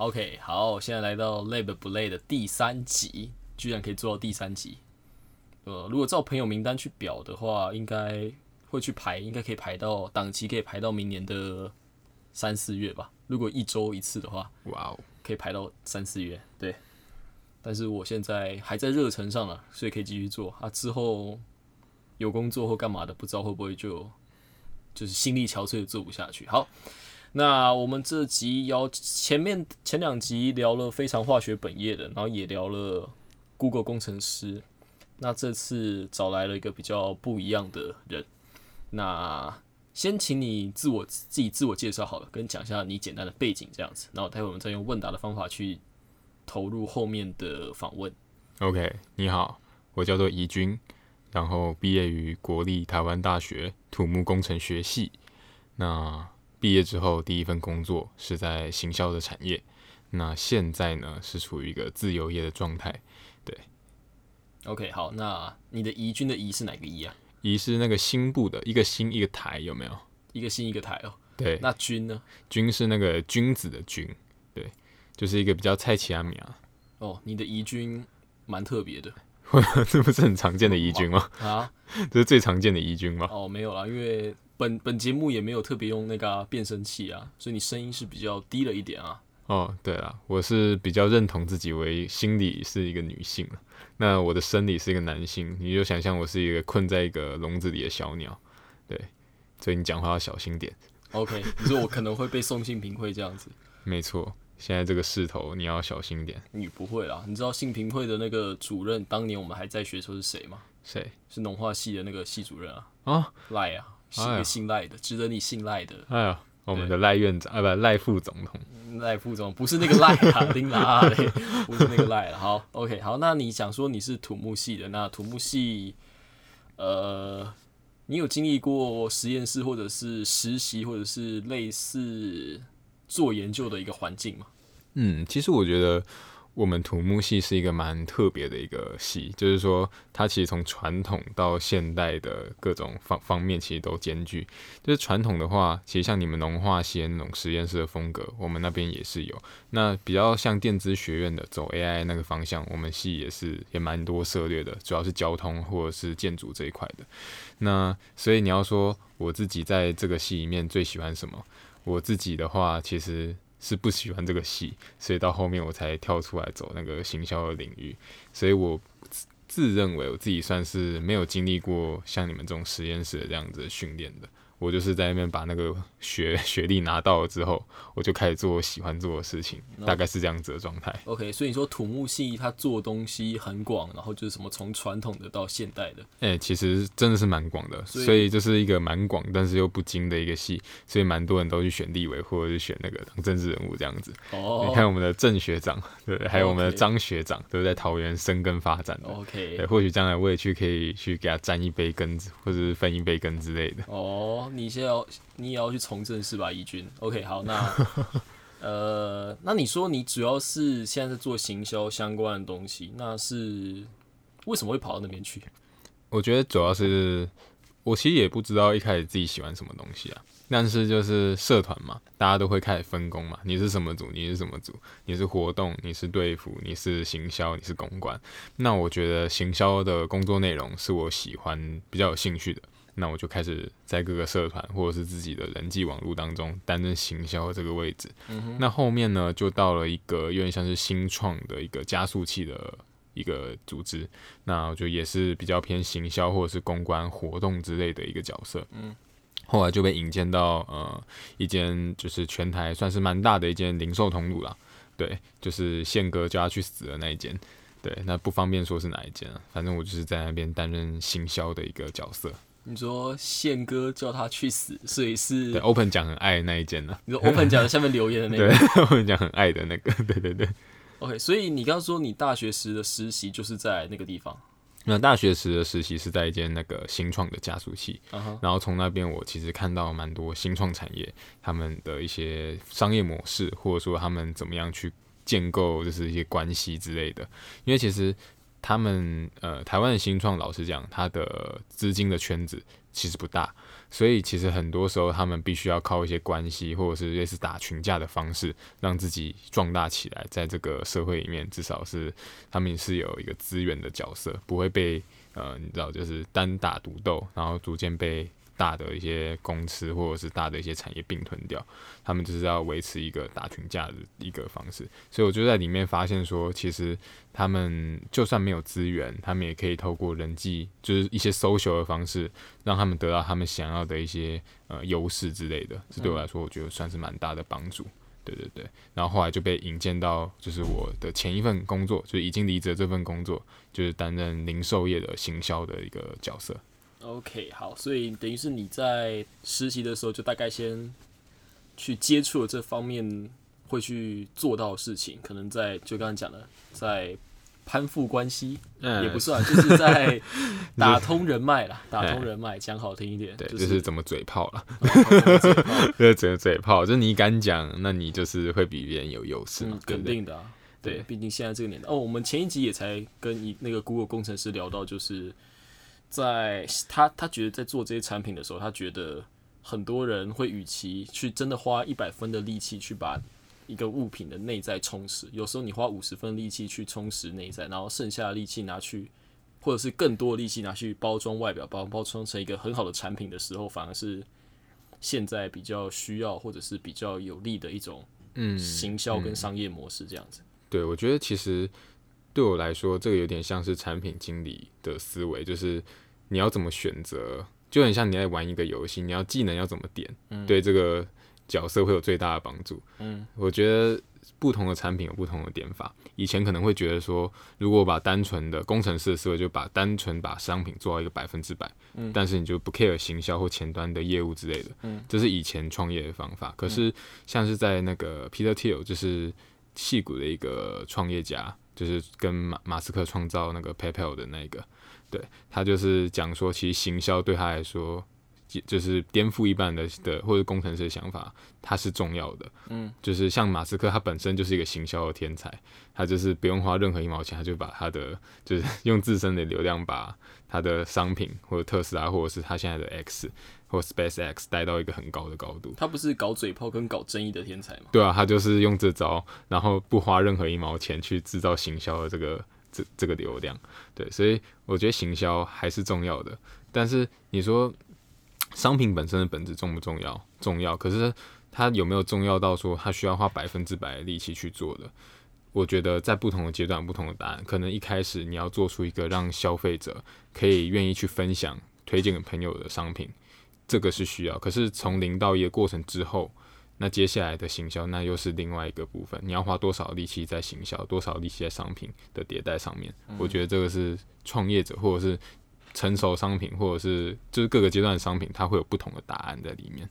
OK，好，现在来到累不累的第三集，居然可以做到第三集。呃，如果照朋友名单去表的话，应该会去排，应该可以排到档期，可以排到明年的三四月吧。如果一周一次的话，哇哦，可以排到三四月。对，但是我现在还在热忱上了，所以可以继续做啊。之后有工作或干嘛的，不知道会不会就就是心力憔悴的做不下去。好。那我们这集要前面前两集聊了非常化学本业的，然后也聊了 Google 工程师。那这次找来了一个比较不一样的人。那先请你自我自己自我介绍好了，跟讲一下你简单的背景这样子。然后待会我们再用问答的方法去投入后面的访问。OK，你好，我叫做怡君，然后毕业于国立台湾大学土木工程学系。那毕业之后，第一份工作是在行销的产业。那现在呢，是处于一个自由业的状态。对，OK，好，那你的宜君的宜是哪个宜啊？宜是那个新部的一个新一个台，有没有？一个新一个台哦。对，那君呢？君是那个君子的君，对，就是一个比较菜奇阿米啊。哦，你的宜君蛮特别的，这不是很常见的宜君吗？啊，这是最常见的宜君吗？哦，没有啦，因为。本本节目也没有特别用那个变声器啊，所以你声音是比较低了一点啊。哦，对了，我是比较认同自己为心理是一个女性那我的生理是一个男性，你就想象我是一个困在一个笼子里的小鸟，对，所以你讲话要小心点。OK，你说我可能会被送性平会这样子？没错，现在这个势头你要小心点。你不会啦，你知道性平会的那个主任当年我们还在学的时候是谁吗？谁？是农化系的那个系主任啊。啊，赖啊。是一个信赖的，值得你信赖的。哎呀，我们的赖院长啊，不，赖副总统，赖副总不是那个赖啊，丁拉嘞，不是那个赖了。好，OK，好，那你想说你是土木系的，那土木系，呃，你有经历过实验室或者是实习或者是类似做研究的一个环境吗？嗯，其实我觉得。我们土木系是一个蛮特别的一个系，就是说它其实从传统到现代的各种方方面其实都兼具。就是传统的话，其实像你们农化系那种实验室的风格，我们那边也是有。那比较像电子学院的走 AI 那个方向，我们系也是也蛮多涉猎的，主要是交通或者是建筑这一块的。那所以你要说我自己在这个系里面最喜欢什么？我自己的话，其实。是不喜欢这个戏，所以到后面我才跳出来走那个行销的领域，所以我自认为我自己算是没有经历过像你们这种实验室的这样子训练的。我就是在那边把那个学 学历拿到了之后，我就开始做我喜欢做的事情，大概是这样子的状态。OK，所以你说土木系它做东西很广，然后就是什么从传统的到现代的，哎，其实真的是蛮广的，所以就是一个蛮广但是又不精的一个系，所以蛮多人都去选立委或者是选那个当政治人物这样子。哦，你看我们的郑学长，对，还有我们的张学长，都在桃园生根发展的。OK，对，或许将来我也去可以去给他沾一杯羹子，或者是分一杯羹之类的。哦。你先要，你也要去从政是吧，义军？OK，好，那 呃，那你说你主要是现在在做行销相关的东西，那是为什么会跑到那边去？我觉得主要是我其实也不知道一开始自己喜欢什么东西啊，但是就是社团嘛，大家都会开始分工嘛，你是什么组？你是什么组？你是活动？你是队服？你是行销？你是公关？那我觉得行销的工作内容是我喜欢、比较有兴趣的。那我就开始在各个社团或者是自己的人际网络当中担任行销这个位置。那后面呢，就到了一个有点像是新创的一个加速器的一个组织。那我就也是比较偏行销或者是公关活动之类的一个角色。嗯，后来就被引荐到呃一间就是全台算是蛮大的一间零售通路了。对，就是宪哥叫他去死的那一间。对，那不方便说是哪一间啊，反正我就是在那边担任行销的一个角色。你说宪哥叫他去死，所以是对 Open 讲很爱的那一件呢？你说 Open 讲下面留言的那个，对 Open 讲很爱的那个，对对对。OK，所以你刚刚说你大学时的实习就是在那个地方？那大学时的实习是在一间那个新创的加速器，然后从那边我其实看到蛮多新创产业他们的一些商业模式，或者说他们怎么样去建构就是一些关系之类的，因为其实。他们呃，台湾的新创，老实讲，他的资金的圈子其实不大，所以其实很多时候他们必须要靠一些关系，或者是类似打群架的方式，让自己壮大起来，在这个社会里面，至少是他们是有一个资源的角色，不会被呃，你知道，就是单打独斗，然后逐渐被。大的一些公司或者是大的一些产业并吞掉，他们就是要维持一个打群架的一个方式，所以我就在里面发现说，其实他们就算没有资源，他们也可以透过人际，就是一些 social 的方式，让他们得到他们想要的一些呃优势之类的。这对我来说，我觉得算是蛮大的帮助。对对对，然后后来就被引荐到就是我的前一份工作，就已经离职这份工作，就是担任零售业的行销的一个角色。OK，好，所以等于是你在实习的时候就大概先去接触了这方面会去做到的事情，可能在就刚刚讲的，在攀附关系也不算，就是在 打通人脉啦，打通人脉，讲好听一点，对，就是怎么嘴炮了，对，怎么嘴炮，就是你敢讲，那你就是会比别人有优势嘛，肯定的，对，毕竟现在这个年代，哦，我们前一集也才跟一那个 Google 工程师聊到，就是。在他他觉得在做这些产品的时候，他觉得很多人会与其去真的花一百分的力气去把一个物品的内在充实，有时候你花五十分力气去充实内在，然后剩下的力气拿去，或者是更多的力气拿去包装外表，包包装成一个很好的产品的时候，反而是现在比较需要或者是比较有利的一种嗯行销跟商业模式这样子。对，我觉得其实对我来说，这个有点像是产品经理的思维，就是。你要怎么选择，就很像你在玩一个游戏，你要技能要怎么点，对这个角色会有最大的帮助。嗯，我觉得不同的产品有不同的点法。以前可能会觉得说，如果把单纯的工程师的思维，就把单纯把商品做到一个百分之百，嗯，但是你就不 care 行销或前端的业务之类的，嗯，这是以前创业的方法。可是像是在那个 Peter Thiel，就是戏骨的一个创业家，就是跟马马斯克创造那个 PayPal 的那个。对他就是讲说，其实行销对他来说，就是颠覆一般的的或者工程师的想法，它是重要的。嗯，就是像马斯克，他本身就是一个行销的天才，他就是不用花任何一毛钱，他就把他的就是 用自身的流量，把他的商品或者特斯拉，或者是他现在的 X 或 Space X 带到一个很高的高度。他不是搞嘴炮跟搞争议的天才吗？对啊，他就是用这招，然后不花任何一毛钱去制造行销的这个。这这个流量，对，所以我觉得行销还是重要的。但是你说商品本身的本质重不重要？重要。可是它有没有重要到说它需要花百分之百的力气去做的？我觉得在不同的阶段，不同的答案。可能一开始你要做出一个让消费者可以愿意去分享、推荐给朋友的商品，这个是需要。可是从零到一的过程之后。那接下来的行销，那又是另外一个部分。你要花多少力气在行销，多少力气在商品的迭代上面？我觉得这个是创业者，或者是成熟商品，或者是就是各个阶段的商品，它会有不同的答案在里面。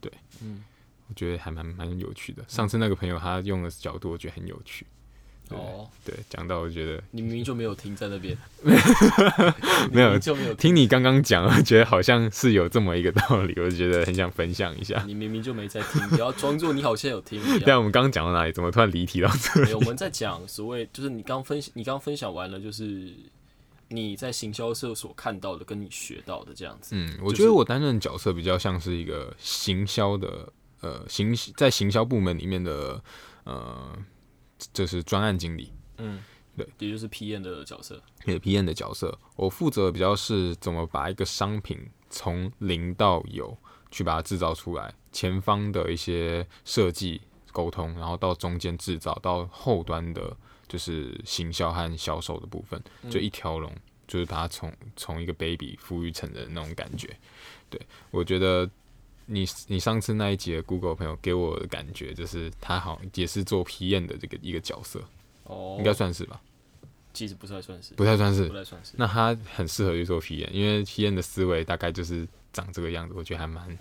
对，嗯，我觉得还蛮蛮有趣的。上次那个朋友他用的角度，我觉得很有趣。哦，对，讲到我觉得你明明就没有听在那边，没有就没有听你刚刚讲，我觉得好像是有这么一个道理，我就觉得很想分享一下。你明明就没在听，不要装作你好像有听。对，我们刚刚讲到哪里？怎么突然离题到这里？我们在讲所谓就是你刚分享，你刚分享完了，就是你在行销社所看到的，跟你学到的这样子。嗯，我觉得我担任角色比较像是一个行销的，呃，行在行销部门里面的，呃。就是专案经理，嗯，对，也就是 PM 的角色，也 PM 的角色。我负责比较是怎么把一个商品从零到有去把它制造出来，前方的一些设计沟通，然后到中间制造，到后端的就是行销和销售的部分，就一条龙，就是把它从从一个 baby 抚育成人那种感觉。对我觉得。你你上次那一集的 Google 朋友给我的感觉就是他好也是做皮验的这个一个角色，哦，应该算是吧？其实不太算是，不太算是，不太算是。那他很适合去做皮验，因为皮验的思维大概就是长这个样子，我觉得还蛮，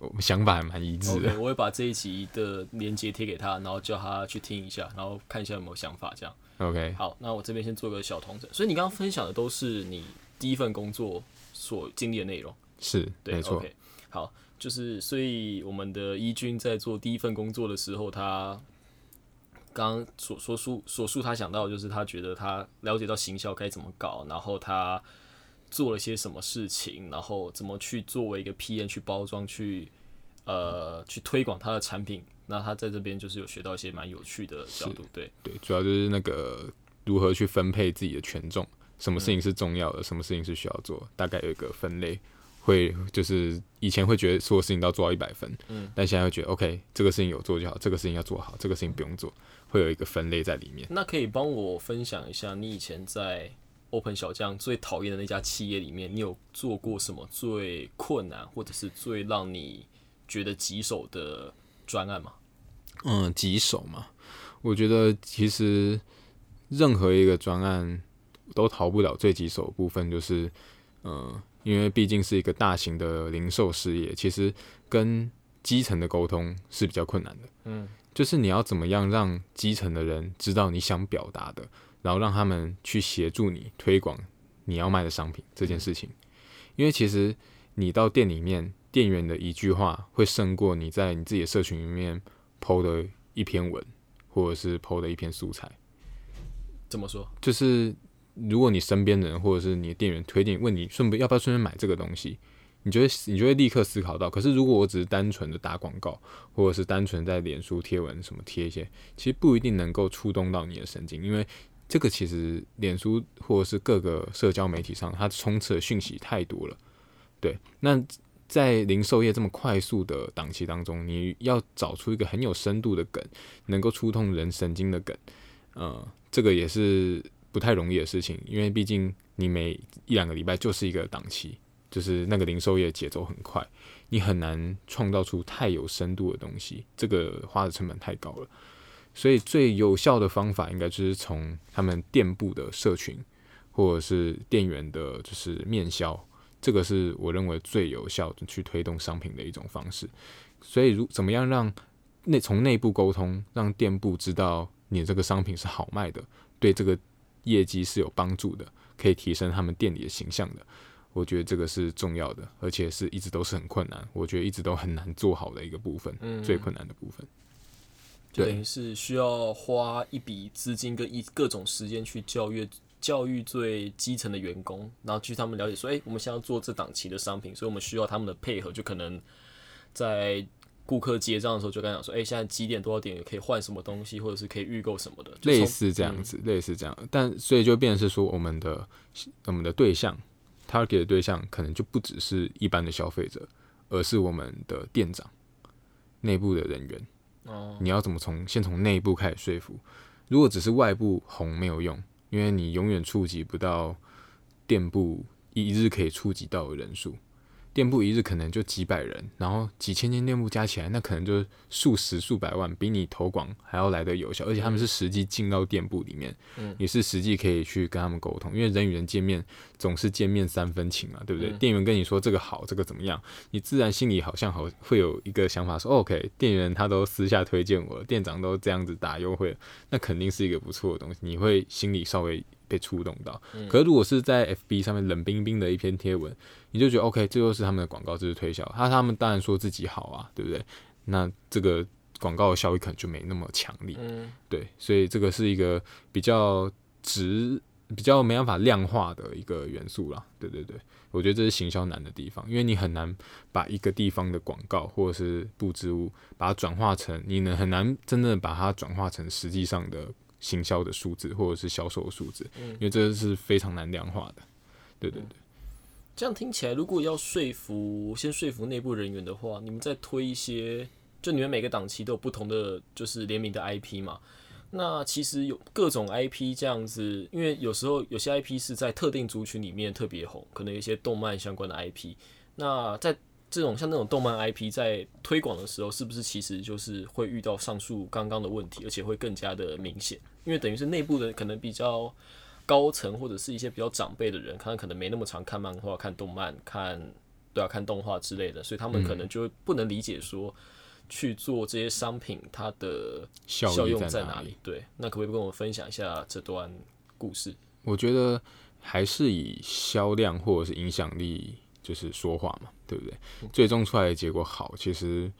我想法还蛮一致的。我会把这一集的链接贴给他，然后叫他去听一下，然后看一下有没有想法，这样。OK，好，那我这边先做个小同整。所以你刚刚分享的都是你第一份工作所经历的内容，是对，没错。好。就是，所以我们的一军在做第一份工作的时候，他刚所说述所述他想到，就是他觉得他了解到行销该怎么搞，然后他做了些什么事情，然后怎么去作为一个 PM 去包装，去呃去推广他的产品。那他在这边就是有学到一些蛮有趣的角度，对对，主要就是那个如何去分配自己的权重，什么事情是重要的，什么事情是需要做，大概有一个分类。会就是以前会觉得所有事情都要做到一百分，嗯，但现在会觉得 OK，这个事情有做就好，这个事情要做好，这个事情不用做，会有一个分类在里面。那可以帮我分享一下，你以前在 Open 小将最讨厌的那家企业里面，你有做过什么最困难或者是最让你觉得棘手的专案吗？嗯，棘手嘛，我觉得其实任何一个专案都逃不了最棘手的部分，就是嗯。因为毕竟是一个大型的零售事业，其实跟基层的沟通是比较困难的。嗯，就是你要怎么样让基层的人知道你想表达的，然后让他们去协助你推广你要卖的商品这件事情。因为其实你到店里面，店员的一句话会胜过你在你自己的社群里面剖的一篇文，或者是剖的一篇素材。怎么说？就是。如果你身边的人或者是你的店员推荐问你顺便要不要顺便买这个东西，你就会你就会立刻思考到。可是如果我只是单纯的打广告，或者是单纯在脸书贴文什么贴一些，其实不一定能够触动到你的神经，因为这个其实脸书或者是各个社交媒体上，它充斥的讯息太多了。对，那在零售业这么快速的档期当中，你要找出一个很有深度的梗，能够触动人神经的梗，呃，这个也是。不太容易的事情，因为毕竟你每一两个礼拜就是一个档期，就是那个零售业节奏很快，你很难创造出太有深度的东西，这个花的成本太高了。所以最有效的方法，应该就是从他们店铺的社群，或者是店员的，就是面销，这个是我认为最有效的去推动商品的一种方式。所以如怎么样让内从内部沟通，让店铺知道你这个商品是好卖的，对这个。业绩是有帮助的，可以提升他们店里的形象的。我觉得这个是重要的，而且是一直都是很困难，我觉得一直都很难做好的一个部分，最困难的部分。就等于是需要花一笔资金跟一各种时间去教育教育最基层的员工，然后去他们了解说，哎，我们现在要做这档期的商品，所以我们需要他们的配合，就可能在。顾客结账的时候就跟他讲说：“哎，现在几点多少点可以换什么东西，或者是可以预购什么的，类似这样子，类似这样。但所以就变成是说，我们的我们的对象，target 的对象可能就不只是一般的消费者，而是我们的店长内部的人员。你要怎么从先从内部开始说服？如果只是外部红没有用，因为你永远触及不到店铺一日可以触及到的人数。”店铺一日可能就几百人，然后几千间店铺加起来，那可能就是数十数百万，比你投广还要来得有效，而且他们是实际进到店铺里面，嗯，也是实际可以去跟他们沟通，因为人与人见面总是见面三分情嘛，对不对？店员跟你说这个好，这个怎么样，你自然心里好像好会有一个想法说，OK，店员他都私下推荐我，店长都这样子打优惠，那肯定是一个不错的东西，你会心里稍微。被触动到，可是如果是在 FB 上面冷冰冰的一篇贴文，你就觉得 OK，这就是他们的广告，这是推销。他他们当然说自己好啊，对不对？那这个广告的效益可能就没那么强力，对，所以这个是一个比较直、比较没办法量化的一个元素啦。对对对，我觉得这是行销难的地方，因为你很难把一个地方的广告或者是布置物，把它转化成，你能很难真正把它转化成实际上的。行销的数字或者是销售的数字，因为这是非常难量化的。对对对，这样听起来，如果要说服先说服内部人员的话，你们再推一些，就你们每个档期都有不同的就是联名的 IP 嘛？那其实有各种 IP 这样子，因为有时候有些 IP 是在特定族群里面特别红，可能有一些动漫相关的 IP。那在这种像那种动漫 IP 在推广的时候，是不是其实就是会遇到上述刚刚的问题，而且会更加的明显？因为等于是内部的可能比较高层或者是一些比较长辈的人，他们可能没那么常看漫画、看动漫、看对啊看动画之类的，所以他们可能就不能理解说去做这些商品它的效用在哪里。对，那可不可以跟我们分享一下这段故事？我觉得还是以销量或者是影响力。就是说话嘛，对不对？最终出来的结果好，其实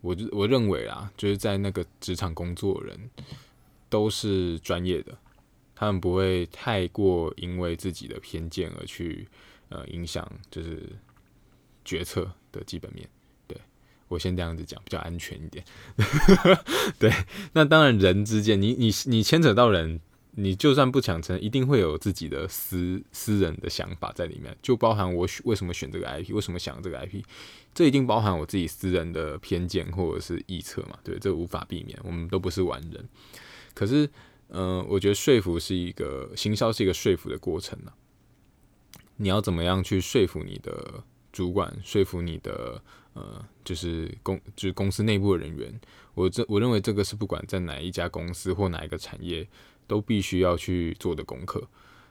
我我认为啊，就是在那个职场工作人都是专业的，他们不会太过因为自己的偏见而去呃影响就是决策的基本面。对我先这样子讲，比较安全一点。对，那当然人之间，你你你牵扯到人。你就算不强撑，一定会有自己的私私人的想法在里面，就包含我选为什么选这个 IP，为什么想这个 IP，这一定包含我自己私人的偏见或者是臆测嘛？对，这无法避免，我们都不是完人。可是，嗯，我觉得说服是一个行销，是一个说服的过程呢。你要怎么样去说服你的主管，说服你的呃，就是公就是公司内部的人员？我这我认为这个是不管在哪一家公司或哪一个产业。都必须要去做的功课，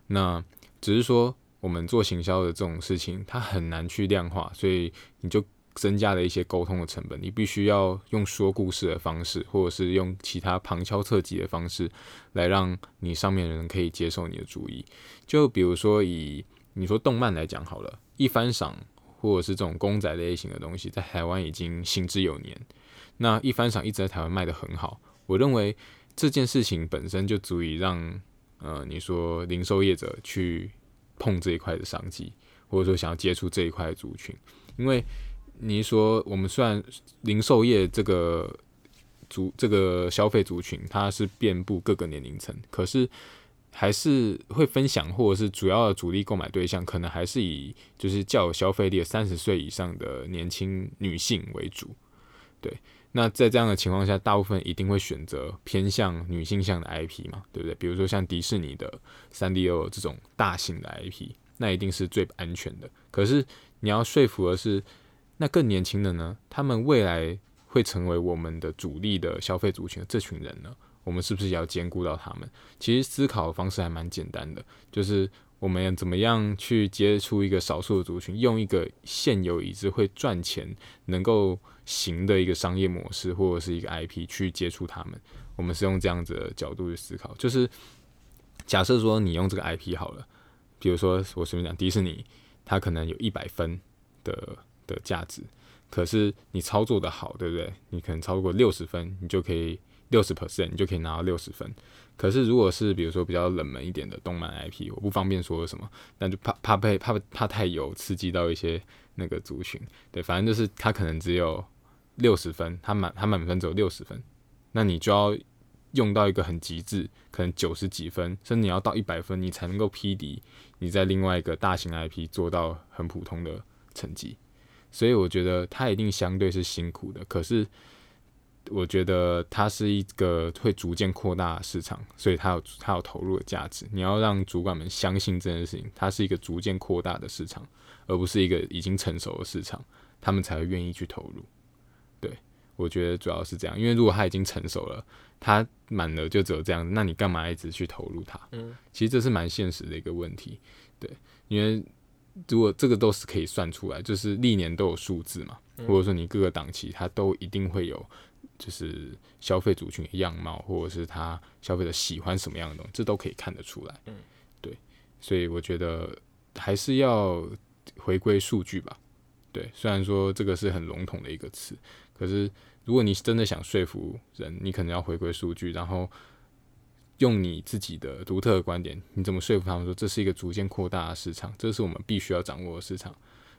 那只是说我们做行销的这种事情，它很难去量化，所以你就增加了一些沟通的成本。你必须要用说故事的方式，或者是用其他旁敲侧击的方式，来让你上面的人可以接受你的主意。就比如说以你说动漫来讲好了，一番赏或者是这种公仔类型的东西，在台湾已经行之有年。那一番赏一直在台湾卖的很好，我认为。这件事情本身就足以让，呃，你说零售业者去碰这一块的商机，或者说想要接触这一块的族群，因为你说我们虽然零售业这个族这个消费族群它是遍布各个年龄层，可是还是会分享或者是主要的主力购买对象，可能还是以就是较有消费力的三十岁以上的年轻女性为主，对。那在这样的情况下，大部分一定会选择偏向女性向的 IP 嘛，对不对？比如说像迪士尼的三 D O 这种大型的 IP，那一定是最安全的。可是你要说服的是，那更年轻的呢？他们未来会成为我们的主力的消费族群这群人呢？我们是不是也要兼顾到他们？其实思考的方式还蛮简单的，就是我们怎么样去接触一个少数族群，用一个现有已知会赚钱，能够。行的一个商业模式或者是一个 IP 去接触他们，我们是用这样子的角度去思考。就是假设说你用这个 IP 好了，比如说我随便讲迪士尼，它可能有一百分的的价值，可是你操作的好，对不对？你可能超过六十分，你就可以六十 percent，你就可以拿到六十分。可是如果是比如说比较冷门一点的动漫 IP，我不方便说什么，那就怕怕被怕怕太有刺激到一些那个族群。对，反正就是它可能只有。六十分，他满他满分只有六十分，那你就要用到一个很极致，可能九十几分，甚至你要到一百分，你才能够匹敌你在另外一个大型 IP 做到很普通的成绩。所以我觉得它一定相对是辛苦的，可是我觉得它是一个会逐渐扩大市场，所以它有它有投入的价值。你要让主管们相信这件事情，它是一个逐渐扩大的市场，而不是一个已经成熟的市场，他们才会愿意去投入。我觉得主要是这样，因为如果他已经成熟了，他满了就只有这样，那你干嘛一直去投入它？嗯，其实这是蛮现实的一个问题，对，因为如果这个都是可以算出来，就是历年都有数字嘛，或者说你各个档期它都一定会有，就是消费族群的样貌，或者是他消费者喜欢什么样的东西，这都可以看得出来。嗯，对，所以我觉得还是要回归数据吧。对，虽然说这个是很笼统的一个词。可是，如果你真的想说服人，你可能要回归数据，然后用你自己的独特的观点，你怎么说服他们说这是一个逐渐扩大的市场，这是我们必须要掌握的市场，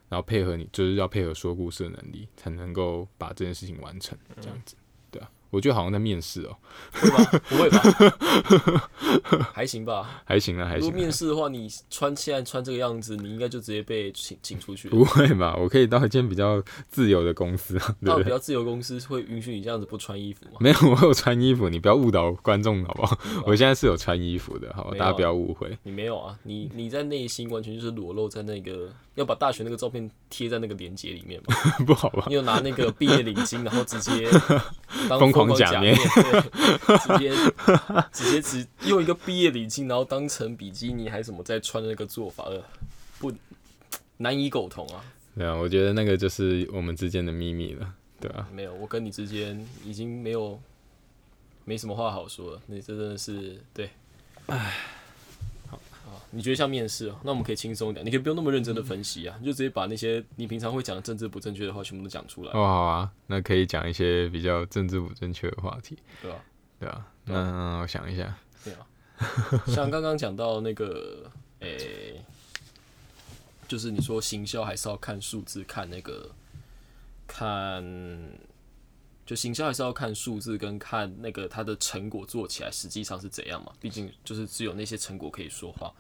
然后配合你，就是要配合说故事的能力，才能够把这件事情完成，这样子。我觉得好像在面试哦？不会吧？还行吧？还行啊，还行。如果面试的话，你穿现在穿这个样子，你应该就直接被请请出去。不会吧？我可以到一间比较自由的公司啊。到比较自由公司会允许你这样子不穿衣服吗？没有，我有穿衣服，你不要误导观众好不好？我现在是有穿衣服的，好，大家不要误会。你没有啊？你你在内心完全就是裸露在那个要把大学那个照片贴在那个链接里面吗？不好吧？你有拿那个毕业领巾，然后直接疯狂。假面，直接直接只用一个毕业礼金，然后当成比基尼还什么在穿的那个做法，不难以苟同啊。对啊，我觉得那个就是我们之间的秘密了，对啊，没有，我跟你之间已经没有没什么话好说了。你这真的是对，唉。你觉得像面试哦？那我们可以轻松一点，你可以不用那么认真的分析啊，你就直接把那些你平常会讲的政治不正确的话全部都讲出来。哦，好啊，那可以讲一些比较政治不正确的话题，对吧？对啊，那我想一下，对啊，像刚刚讲到那个，诶，就就是你说行销还是要看数字，看那个看，就行销还是要看数字跟看那个它的成果做起来实际上是怎样嘛？毕竟就是只有那些成果可以说话。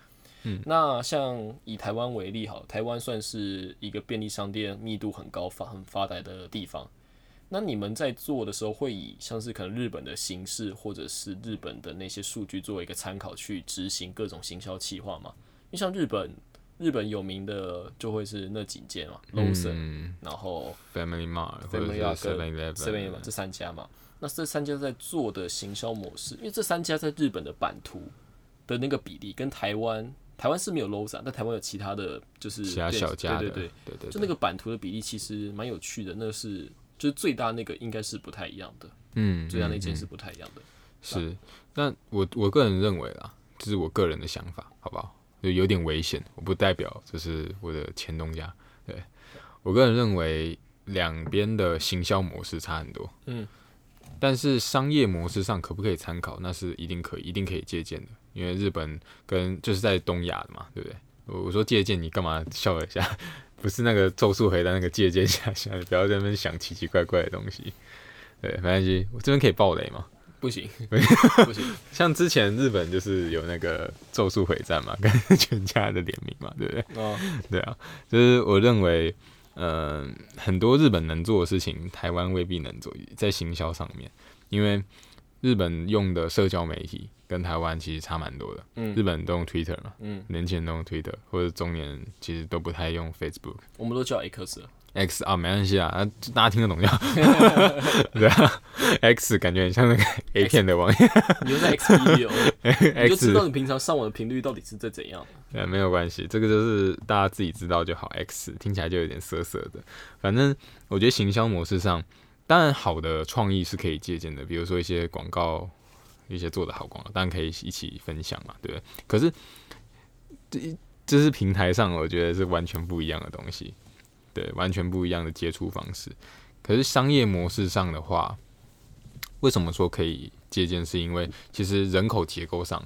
嗯，那像以台湾为例，好，台湾算是一个便利商店密度很高、发很发达的地方。那你们在做的时候，会以像是可能日本的形式，或者是日本的那些数据作为一个参考去执行各种行销企划吗？因为像日本，日本有名的就会是那几间嘛，Lawson，、嗯然后，Family Mart 或者 Family 是 Mart Seven 跟 Eleven Seven Eleven 这三家嘛。那这三家在做的行销模式，因为这三家在日本的版图的那个比例跟台湾，台湾是没有 Lawson，但台湾有其他的就是其他小家的，对对对，就那个版图的比例其实蛮有趣的，那是就是最大那个应该是不太一样的，嗯，最大那间是不太一样的。是，那我我个人认为啦，这是我个人的想法，好不好？就有点危险，我不代表就是我的前东家。对。我个人认为，两边的行销模式差很多，嗯，但是商业模式上可不可以参考？那是一定可以，一定可以借鉴的，因为日本跟就是在东亚的嘛，对不对？我我说借鉴，你干嘛笑了一下？不是那个咒术回战那个借鉴下下，你不要在那边想奇奇怪怪的东西。对，没关系，我这边可以爆雷吗？不行，不行，像之前日本就是有那个《咒术回战》嘛，跟全家的联名嘛，对不对？哦，对啊，就是我认为，嗯、很多日本能做的事情，台湾未必能做，在行销上面，因为日本用的社交媒体跟台湾其实差蛮多的。嗯日本都用 Twitter 嘛，嗯，年轻人都用 Twitter，或者中年人其实都不太用 Facebook。我们都叫 X 了 X 啊，没关系啊，啊大家听得懂就好。对啊，X 感觉很像那个 A 片的网页你就在 X P 流，你就知道你平常上网的频率到底是在怎样。对，没有关系，这个就是大家自己知道就好。X 听起来就有点涩涩的，反正我觉得行销模式上，当然好的创意是可以借鉴的，比如说一些广告，一些做的好广告，当然可以一起分享嘛，对不对？可是这这是平台上，我觉得是完全不一样的东西，对，完全不一样的接触方式。可是商业模式上的话，为什么说可以借鉴？是因为其实人口结构上。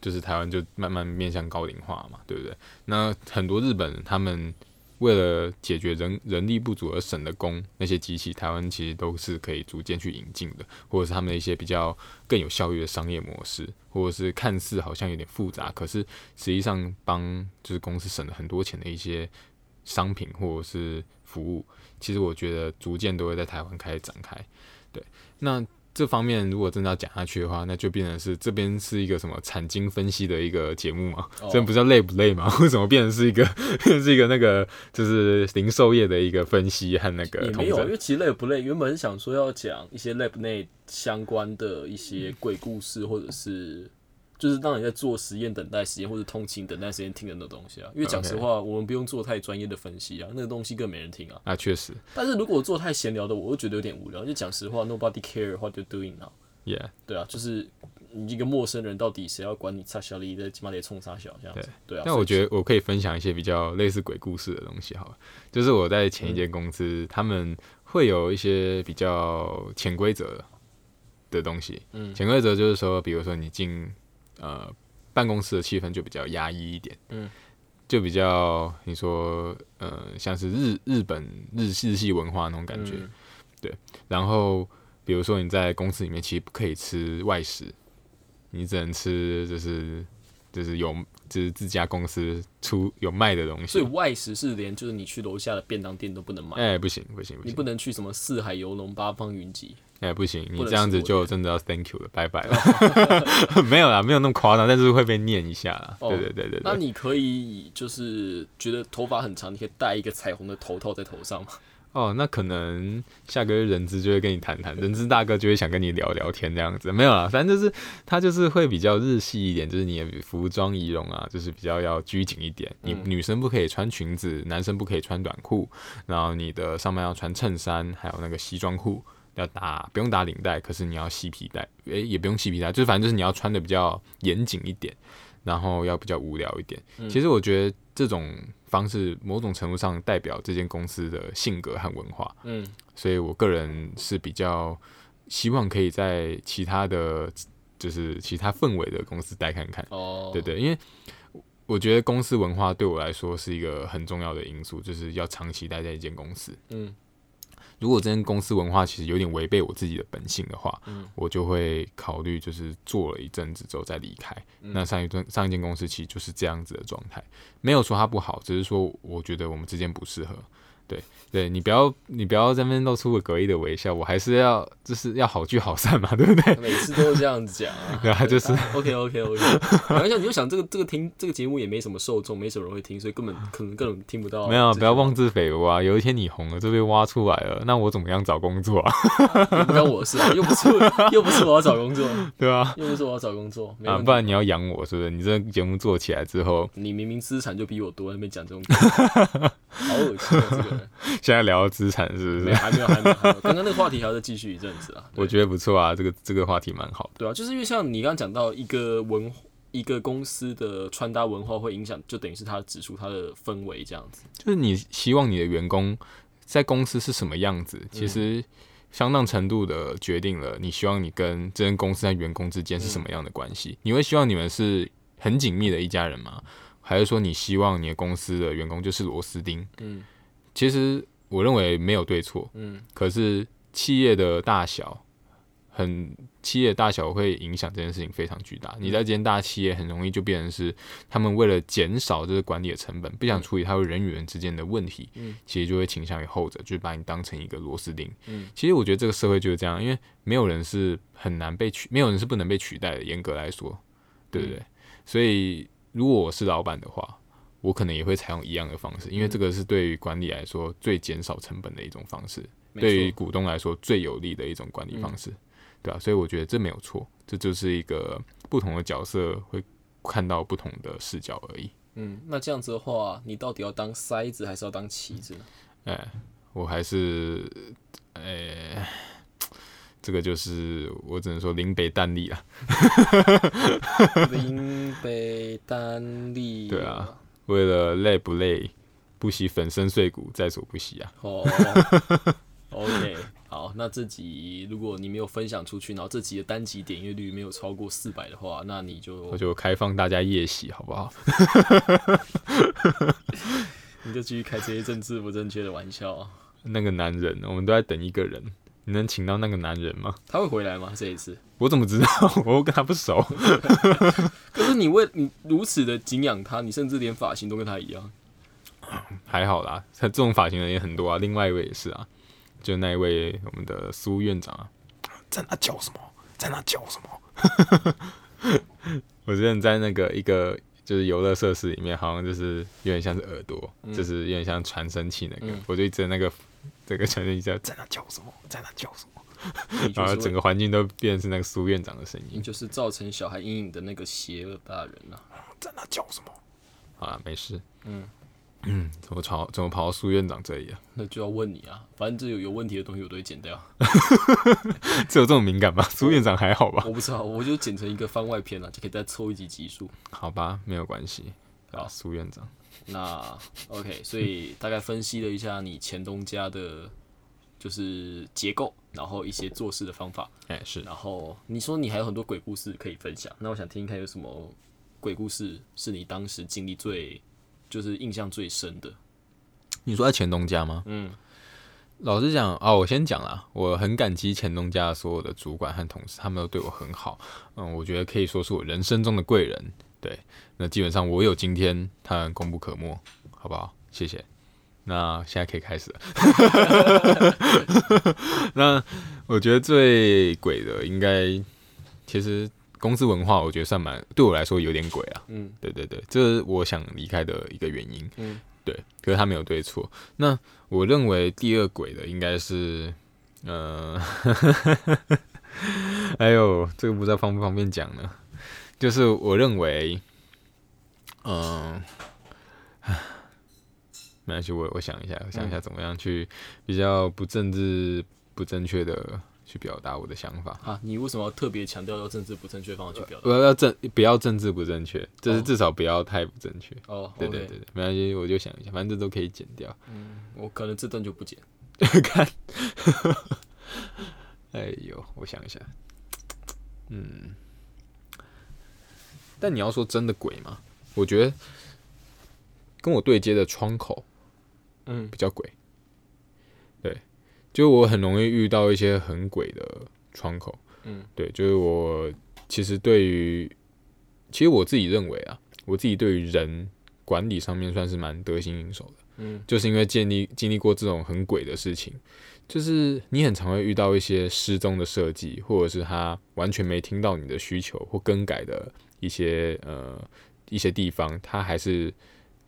就是台湾就慢慢面向高龄化嘛，对不对？那很多日本人他们为了解决人人力不足而省的工，那些机器，台湾其实都是可以逐渐去引进的，或者是他们的一些比较更有效率的商业模式，或者是看似好像有点复杂，可是实际上帮就是公司省了很多钱的一些商品或者是服务，其实我觉得逐渐都会在台湾开始展开。对，那这方面如果真的要讲下去的话，那就变成是这边是一个什么产经分析的一个节目嘛？哦这不知道累不累嘛？为什么变成是一个是一个那个就是零售业的一个分析和那个也没有，因？为其实累不累，原本是想说要讲一些 lab 内相关的一些鬼故事，或者是就是让你在做实验、等待时间或者通勤等待时间听的那东西啊。因为讲实话，我们不用做太专业的分析啊，那个东西更没人听啊。啊，确实但是如果我做太闲聊的，我会觉得有点无聊。就讲实话，nobody care what you're doing now。，Yeah，对啊，就是你一个陌生人，到底谁要管你差小李的，起码得冲杀小这样子。对啊，但我觉得得我可以分享一些比较类似鬼故事的东西，好了，就是我在前一间公司，他们会有一些比较潜规则的东西。嗯潜规则就是说，比如说你进呃办公室的气氛就比较压抑一点，嗯，就比较你说呃像是日日本日日系文化那种感觉。嗯然后比如说你在公司里面其实不可以吃外食，你只能吃就是就是有就是自家公司出有卖的东西。所以外食是连就是你去楼下的便当店都不能买，哎、不行不行不行，你不能去什么四海游龙、八方云集。哎、不行，你这样子就真的要 thank you 了，拜拜了。没有啦，没有那么夸张，但是会被念一下啦。哦对对对对对。那你可以就是觉得头发很长，你可以戴一个彩虹的头套在头上吗？哦，那可能下个月人资就会跟你谈谈，人资大哥就会想跟你聊聊天这样子。没有啦，反正就是他就是会比较日系一点，就是你的服装仪容啊，就是比较要拘谨一点。你嗯女生不可以穿裙子，男生不可以穿短裤，然后你的上面要穿衬衫，还有那个西装裤。要打不用打领带，可是你要系皮带，诶、也不用系皮带，就是反正就是你要穿的比较严谨一点，然后要比较无聊一点。嗯其实我觉得这种方式某种程度上代表这间公司的性格和文化，嗯，所以我个人是比较希望可以在其他的就是其他氛围的公司待看看。哦，对对，因为我觉得公司文化对我来说是一个很重要的因素，就是要长期待在一间公司。嗯如果这间公司文化其实有点违背我自己的本性的话，嗯我就会考虑就是做了一阵子之后再离开。嗯那上一段上一间公司其实就是这样子的状态，没有说它不好，只是说我觉得我们之间不适合。对，对你不要你不要在那边露出个诡异的微笑，我还是要就是要好聚好散嘛，对不对？每次都这样子讲啊。对啊，就是 OK OK OK，然后想你就想这个这个听这个节目也没什么受众，没什么人会听，所以根本可能根本听不到。没有，不要妄自菲薄啊！有一天你红了，就被挖出来了，那我怎么样找工作啊？也不关我的事啊，又不是又不是我要找工作，对啊，又不是我要找工作，啊，不然你要养我，是不是？你这个节目做起来之后，你明明资产就比我多，在那边讲这种话，好恶心啊！这个人，现在聊资产是不是？还没有还没有还没有，刚刚那个话题还要再继续一阵子啊。我觉得不错啊，这个这个话题蛮好的。对啊，就是因为像你刚刚讲到一个文一个公司的穿搭文化会影响，就等于是它的指数、它的氛围这样子。就是你希望你的员工在公司是什么样子，其实相当程度的决定了你希望你跟这间公司在员工之间是什么样的关系。你会希望你们是很紧密的一家人吗？还是说你希望你的公司的员工就是螺丝钉？嗯其实我认为没有对错，嗯可是企业的大小，很企业大小会影响这件事情非常巨大。你在这间大企业，很容易就变成是他们为了减少这个管理的成本，不想处理他们人与人之间的问题，嗯其实就会倾向于后者，就是把你当成一个螺丝钉。嗯其实我觉得这个社会就是这样，因为没有人是很难被取，没有人是不能被取代的。严格来说，对不对？所以如果我是老板的话，我可能也会采用一样的方式，因为这个是对于管理来说最减少成本的一种方式。对于股东来说最有利的一种管理方式，对啊，所以我觉得这没有错，这就是一个不同的角色会看到不同的视角而已。嗯，那这样子的话，你到底要当筛子还是要当棋子呢？哎、我还是，哎、这个就是我只能说林北淡力啊，林北丹利。对啊。为了累不累，不惜粉身碎骨在所不惜啊。哦。OK，好，那这集如果你没有分享出去，然后这集的单集点阅率没有超过四百的话，那你就我就开放大家夜袭，好不好？你就继续开这些政治不正确的玩笑啊。那个男人，我们都在等一个人，你能请到那个男人吗？他会回来吗？这一次？我怎么知道？我又跟他不熟。可是你为你如此的敬仰他，你甚至连发型都跟他一样。还好啦，他这种发型的人也很多啊。另外一位也是啊，就那一位我们的苏院长啊，在那叫什么？在那叫什么？我之前在那个一个就是游乐设施里面，好像就是有点像是耳朵，就是有点像传声器那个，嗯我就一直那个这个传声器在在那叫什么？在那叫什么？然后整个环境都变成是那个苏院长的声音，就是造成小孩阴影的那个邪恶大人啊。在那叫什么？好了，没事。嗯嗯，怎么跑怎么跑到苏院长这里啊？那就要问你啊，反正这有有问题的东西我都会剪掉。这有这么敏感吗？苏院长还好吧？我不知道，我就剪成一个番外篇了、就可以再凑一集集数。好吧，没有关系。好啊，苏院长，那 OK，所以大概分析了一下你前东家的，就是结构，然后一些做事的方法，哎、是然后你说你还有很多鬼故事可以分享，那我想听听看有什么鬼故事是你当时经历最，就是印象最深的。你说在前东家吗？嗯老实讲啊，我先讲啦，我很感激前东家的所有的主管和同事，他们都对我很好。嗯，我觉得可以说是我人生中的贵人。对，那基本上我有今天，他们功不可没，好不好？谢谢。那现在可以开始了。那我觉得最鬼的应该，其实公司文化，我觉得算蛮对我来说有点鬼啊。嗯对对对，这是我想离开的一个原因。嗯对，可是他没有对错。那我认为第二鬼的应该是，呃，哎呦，这个不知道方不方便讲呢？就是我认为，嗯、没关系，我我想一下，我想一下怎么样去比较不政治不正确的去表达我的想法。啊，你为什么要特别强调要政治不正确方法去表达？不要政不要政治不正确，就是哦至少不要太不正确。哦，对对对对，没关系，我就想一下，反正这都可以剪掉。嗯我可能这段就不剪。看，哎呦，我想一下，嗯，但你要说真的鬼吗？我觉得跟我对接的窗口嗯比较鬼。对，就我很容易遇到一些很鬼的窗口。嗯，对，就是我其实对于，其实我自己认为啊，我自己对于人管理上面算是蛮得心应手的。嗯，就是因为建立经历过这种很鬼的事情，就是你很常会遇到一些失踪的设计，或者是他完全没听到你的需求或更改的一些呃一些地方，他还是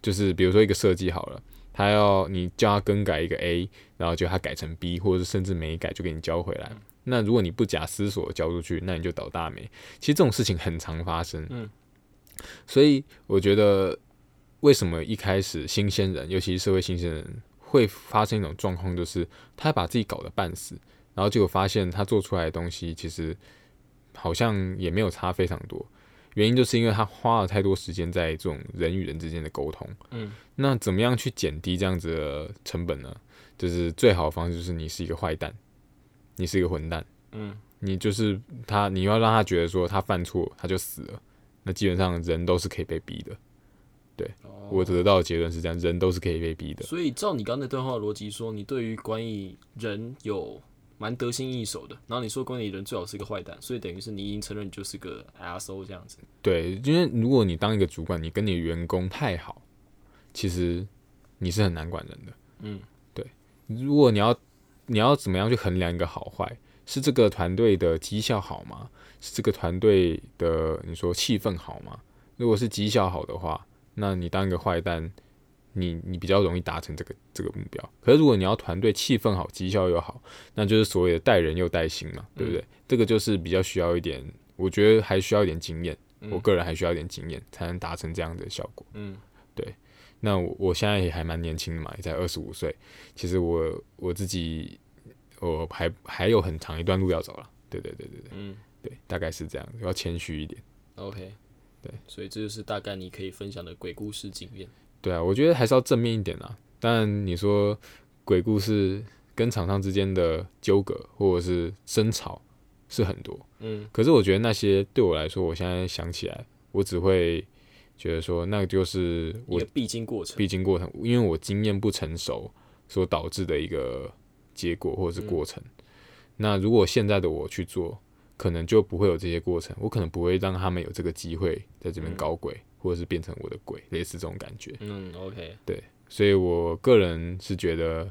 就是比如说一个设计好了，他要你叫他更改一个 A，然后就他改成 B，或者是甚至没改就给你交回来。那如果你不假思索交出去，那你就倒大霉。其实这种事情很常发生，嗯，所以我觉得为什么一开始新鲜人，尤其是社会新鲜人，会发生一种状况，就是他把自己搞得半死，然后结果发现他做出来的东西其实好像也没有差非常多。原因就是因为他花了太多时间在这种人与人之间的沟通。嗯，那怎么样去减低这样子的成本呢？就是最好的方式就是你是一个坏蛋，你是一个混蛋，嗯，你就是他，你要让他觉得说他犯错他就死了，那基本上人都是可以被逼的。对我得到的结论是这样，人都是可以被逼的。所以照你刚才那段话的逻辑说，你对于关于人有蛮得心应手的，然后你说管理人最好是个坏蛋，所以等于是你已经承认你就是个 asshole 这样子。对，因为如果你当一个主管，你跟你的员工太好，其实你是很难管人的。嗯，对。如果你要你要怎么样去衡量一个好坏？是这个团队的绩效好吗？是这个团队的你说气氛好吗？如果是绩效好的话，那你当一个坏蛋，你你比较容易达成这个这个目标。可是如果你要团队气氛好、绩效又好，那就是所谓的带人又带心嘛，对不对？这个就是比较需要一点，我觉得还需要一点经验。我个人还需要一点经验，才能达成这样的效果。嗯，对。那我我现在也还蛮年轻的嘛，也才二十五岁。其实我我自己我还还有很长一段路要走了。对对对对对，嗯，对，大概是这样，要谦虚一点。OK，对，所以这就是大概你可以分享的鬼故事经验。对啊，我觉得还是要正面一点啦。当然，你说鬼故事跟厂商之间的纠葛或者是争吵是很多，嗯可是我觉得那些对我来说，我现在想起来，我只会觉得说，那就是我一个必经过程。必经过程，因为我经验不成熟所导致的一个结果或者是过程。那如果现在的我去做，可能就不会有这些过程，我可能不会让他们有这个机会在这边搞鬼，或者是变成我的鬼，类似这种感觉。嗯，OK，对所以我个人是觉得，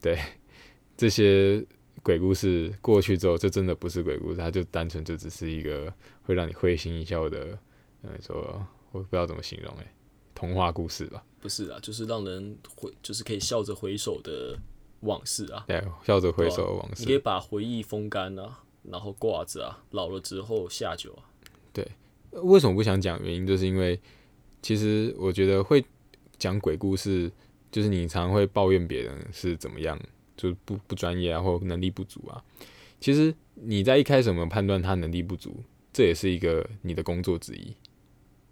对 这些鬼故事过去之后，这真的不是鬼故事，它就单纯就只是一个会让你会心一笑的，嗯，说我不知道怎么形容、欸，童话故事吧。不是啊，就是让人回，就是可以笑着回首的往事啊。对，笑着回首的往你可以。把回忆风干啊，然后挂着啊，老了之后下酒啊。为什么不想讲？原因就是因为，其实我觉得会讲鬼故事，就是你常常会抱怨别人是怎么样，就是不不专业啊，或能力不足啊。其实你在一开始有没有判断他能力不足，这也是一个你的工作之一。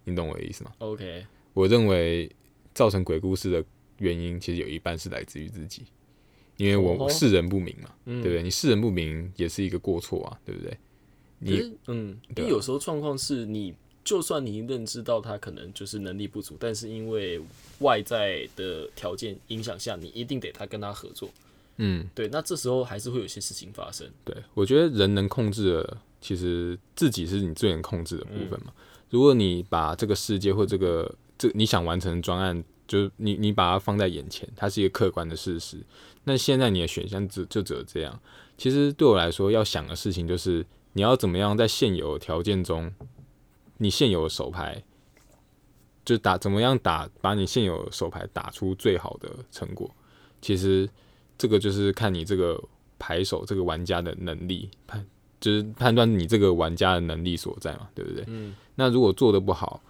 你懂我的意思吗？OK，我认为造成鬼故事的原因，其实有一半是来自于自己，因为我哦世人不明嘛，嗯，对不对？你世人不明也是一个过错啊，对不对？你嗯，因为有时候状况是你，就算你认知到他可能就是能力不足，但是因为外在的条件影响下，你一定得他跟他合作。嗯，对，那这时候还是会有些事情发生。对，我觉得人能控制的，其实自己是你最能控制的部分嘛。如果你把这个世界或这个这你想完成的专案，就是你你把它放在眼前，它是一个客观的事实。那现在你的选项只就只有这样。其实对我来说，要想的事情就是你要怎么样在现有的条件中，你现有的手牌，就打怎么样打，把你现有的手牌打出最好的成果。其实这个就是看你这个牌手这个玩家的能力判，就是判断你这个玩家的能力所在嘛，对不对？嗯，那如果做的不好，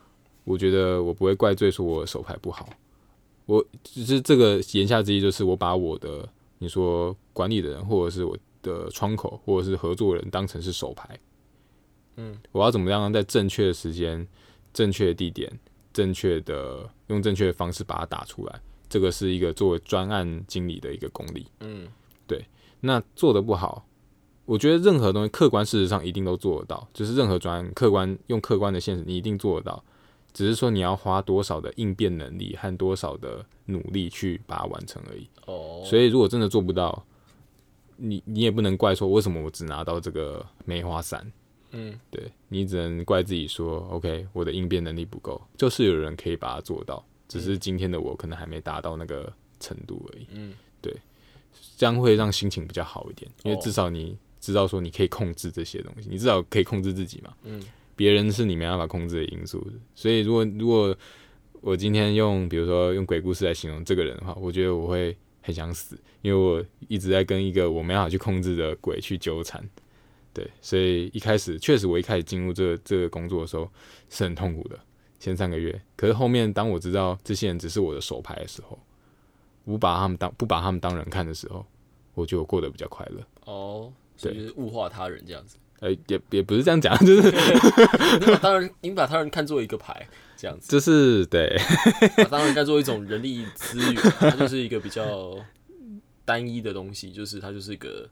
我觉得我不会怪罪说我的手牌不好，我只是这个言下之意就是我把我的你说管理的人或者是我的窗口或者是合作人当成是手牌，嗯，我要怎么样在正确的时间、正确的地点、正确的用正确的方式把它打出来，这个是一个作为专案经理的一个功力。嗯，对那做的不好，我觉得任何东西客观事实上一定都做得到，就是任何专案客观用客观的现实你一定做得到，只是说你要花多少的应变能力和多少的努力去把它完成而已。哦，所以如果真的做不到，你你也不能怪说为什么我只拿到这个梅花伞。嗯，对你只能怪自己说，OK，我的应变能力不够，就是有人可以把它做到，只是今天的我可能还没达到那个程度而已。嗯，对，这样会让心情比较好一点，因为哦至少你知道说你可以控制这些东西，你至少可以控制自己嘛。嗯，别人是你没办法控制的因素，所以如果如果我今天用比如说用鬼故事来形容这个人的话，我觉得我会很想死，因为我一直在跟一个我没办法去控制的鬼去纠缠。对，所以一开始确实我一开始进入这个这个工作的时候是很痛苦的，前三个月。可是后面当我知道这些人只是我的手牌的时候，不把他们当不把他们当人看的时候，我就过得比较快乐。哦，所以就是物化他人这样子。呃，也也不是这样讲，就是 你把当人，你把他人看作一个牌这样子，就是对把当人看作一种人力资源，它就是一个比较单一的东西，就是它就是一个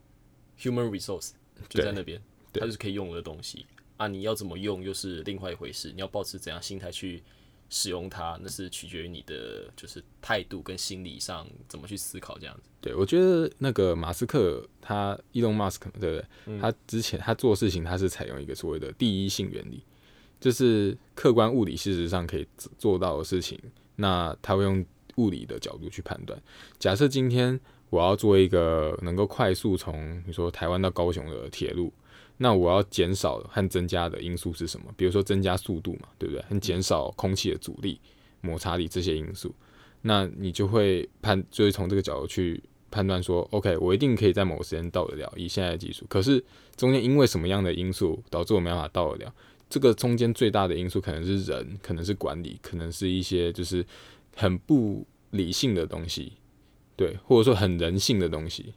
human resource，就在那边，它就是可以用的东西啊。你要怎么用又是另外一回事，你要保持怎样心态去使用它，那是取决于你的就是态度跟心理上怎么去思考这样子。对，我觉得那个马斯克他伊隆马斯克对不对？他之前他做事情他是采用一个所谓的第一性原理，就是客观物理事实上可以做到的事情，那他会用物理的角度去判断。假设今天我要做一个能够快速从你说台湾到高雄的铁路，那我要减少和增加的因素是什么？比如说增加速度嘛，对不对？和减少空气的阻力、摩擦力这些因素，那你就会判，就是从这个角度去判断说，OK，我一定可以在某个时间到得了，以现在的技术。可是中间因为什么样的因素导致我没办法到得了？这个中间最大的因素可能是人，可能是管理，可能是一些就是很不理性的东西，对，或者说很人性的东西，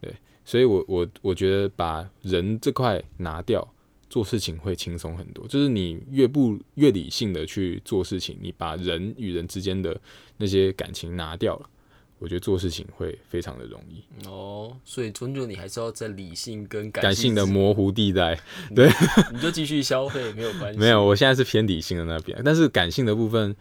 对。所以我我我觉得把人这块拿掉，做事情会轻松很多。就是你越不越理性的去做事情，你把人与人之间的那些感情拿掉了，我觉得做事情会非常的容易。哦，所以终究你还是要在理性跟感感性的模糊地带，对你就继续消费没有关系。没有，我现在是偏理性的那边，但是感性的部分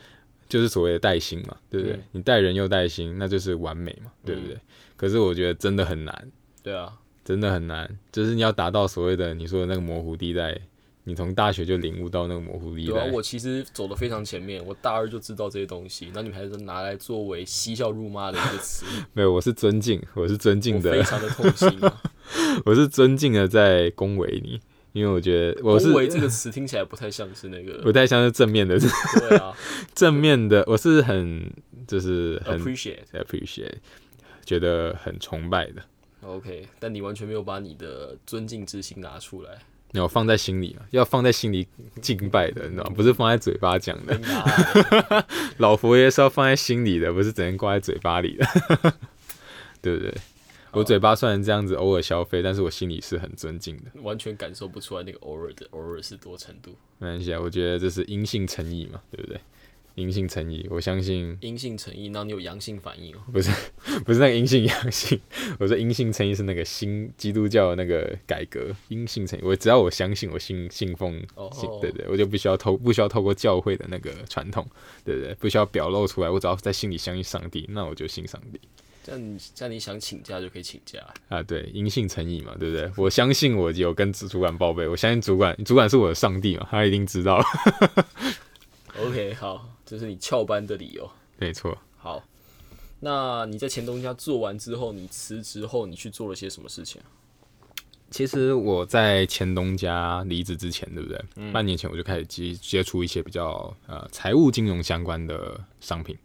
就是所谓的带薪嘛，对不对？嗯你带人又带薪，那就是完美嘛，对不对？可是我觉得真的很难，对啊，真的很难，就是你要达到所谓的你说的那个模糊地带，你从大学就领悟到那个模糊地带，，对啊我其实走的非常前面，我大二就知道这些东西，那你们还是拿来作为嬉笑怒骂的一个词，没有，我是尊敬，我是尊敬的，非常的痛心啊。我是尊敬的在恭维你，因为我觉得我是恭维这个词听起来不太像是那个，不太像是正面的，对啊正面的，我是很就是很，appreciate。appreciate，觉得很崇拜的。OK，但你完全没有把你的尊敬之心拿出来，那我放在心里嘛，要放在心里敬拜的，你知道吗？不是放在嘴巴讲的。老佛爷是要放在心里的，不是整天挂在嘴巴里的，对不对？我嘴巴虽然这样子偶尔消费，但是我心里是很尊敬的。完全感受不出来那个偶尔的偶尔是多程度。没关系啊，我觉得这是阴性诚意嘛，对不对？阴性诚意，我相信阴性诚意，然后你有阳性反应哦。不是 不是那个阴性阳性，我说阴性诚意是那个新基督教的那个改革，阴性诚意。我只要我相信我信信奉对对，我就不需要透不需要透过教会的那个传统，对不对？不需要表露出来，我只要在心里相信上帝，那我就信上帝这样你这样你想请假就可以请假。啊。对，阴性诚意嘛，对不对？我相信我有跟主管报备，我相信主管主管是我的上帝嘛，他一定知道。OK，好，这是你翘班的理由。没错，好，那你在前东家做完之后，你辞职后，你去做了些什么事情啊？其实我在前东家离职之前，对不对？半年前我就开始接接触一些比较呃财务金融相关的商品，